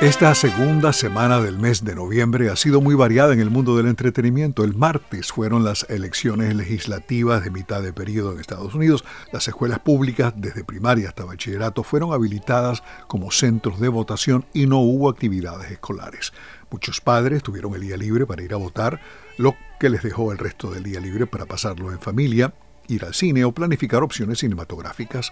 Esta segunda semana del mes de noviembre ha sido muy variada en el mundo del entretenimiento. El martes fueron las elecciones legislativas de mitad de periodo en Estados Unidos. Las escuelas públicas, desde primaria hasta bachillerato, fueron habilitadas como centros de votación y no hubo actividades escolares. Muchos padres tuvieron el día libre para ir a votar, lo que les dejó el resto del día libre para pasarlo en familia, ir al cine o planificar opciones cinematográficas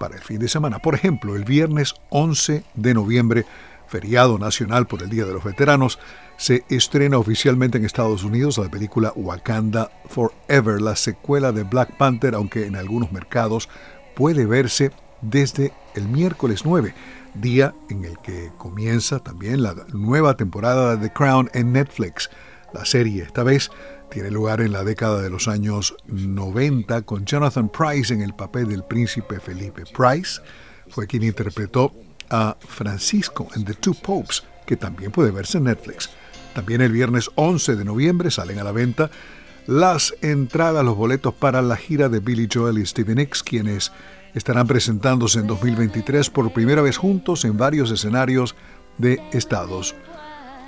para el fin de semana. Por ejemplo, el viernes 11 de noviembre feriado nacional por el Día de los Veteranos, se estrena oficialmente en Estados Unidos la película Wakanda Forever, la secuela de Black Panther, aunque en algunos mercados puede verse desde el miércoles 9, día en el que comienza también la nueva temporada de The Crown en Netflix. La serie esta vez tiene lugar en la década de los años 90 con Jonathan Price en el papel del príncipe Felipe. Price fue quien interpretó a Francisco en The Two Popes, que también puede verse en Netflix. También el viernes 11 de noviembre salen a la venta las entradas, los boletos para la gira de Billy Joel y Stevie Nicks, quienes estarán presentándose en 2023 por primera vez juntos en varios escenarios de Estados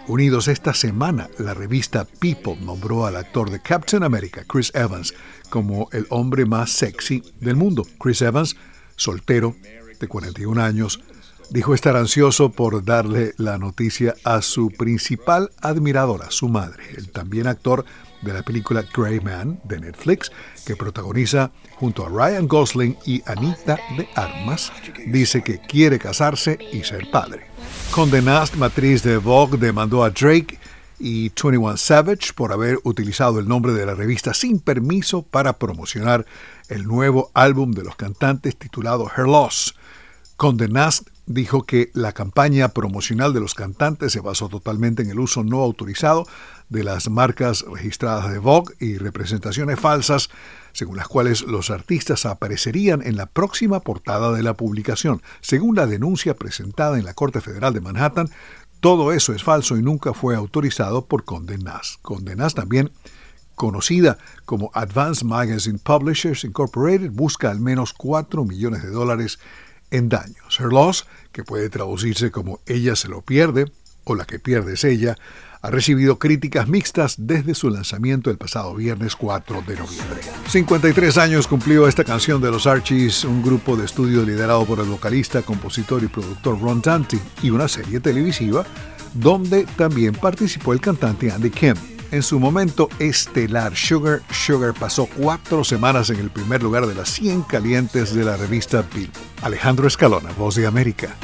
Unidos. Esta semana, la revista People nombró al actor de Captain America, Chris Evans, como el hombre más sexy del mundo. Chris Evans, soltero, de 41 años, dijo estar ansioso por darle la noticia a su principal admiradora, su madre, el también actor de la película Grey Man de Netflix, que protagoniza junto a Ryan Gosling y Anita de Armas, dice que quiere casarse y ser padre. Condé Nast, matriz de Vogue, demandó a Drake y 21 Savage por haber utilizado el nombre de la revista sin permiso para promocionar el nuevo álbum de los cantantes titulado Her Loss. Condé Nast dijo que la campaña promocional de los cantantes se basó totalmente en el uso no autorizado de las marcas registradas de Vogue y representaciones falsas, según las cuales los artistas aparecerían en la próxima portada de la publicación. Según la denuncia presentada en la Corte Federal de Manhattan, todo eso es falso y nunca fue autorizado por Condé Nast. Condé Nast también conocida como Advanced Magazine Publishers Incorporated, busca al menos 4 millones de dólares en daños. Her loss, que puede traducirse como ella se lo pierde o la que pierde es ella, ha recibido críticas mixtas desde su lanzamiento el pasado viernes 4 de noviembre. 53 años cumplió esta canción de los Archies, un grupo de estudio liderado por el vocalista, compositor y productor Ron Dante, y una serie televisiva donde también participó el cantante Andy Kim. En su momento estelar, Sugar Sugar pasó cuatro semanas en el primer lugar de las 100 calientes de la revista Bill. Alejandro Escalona, Voz de América.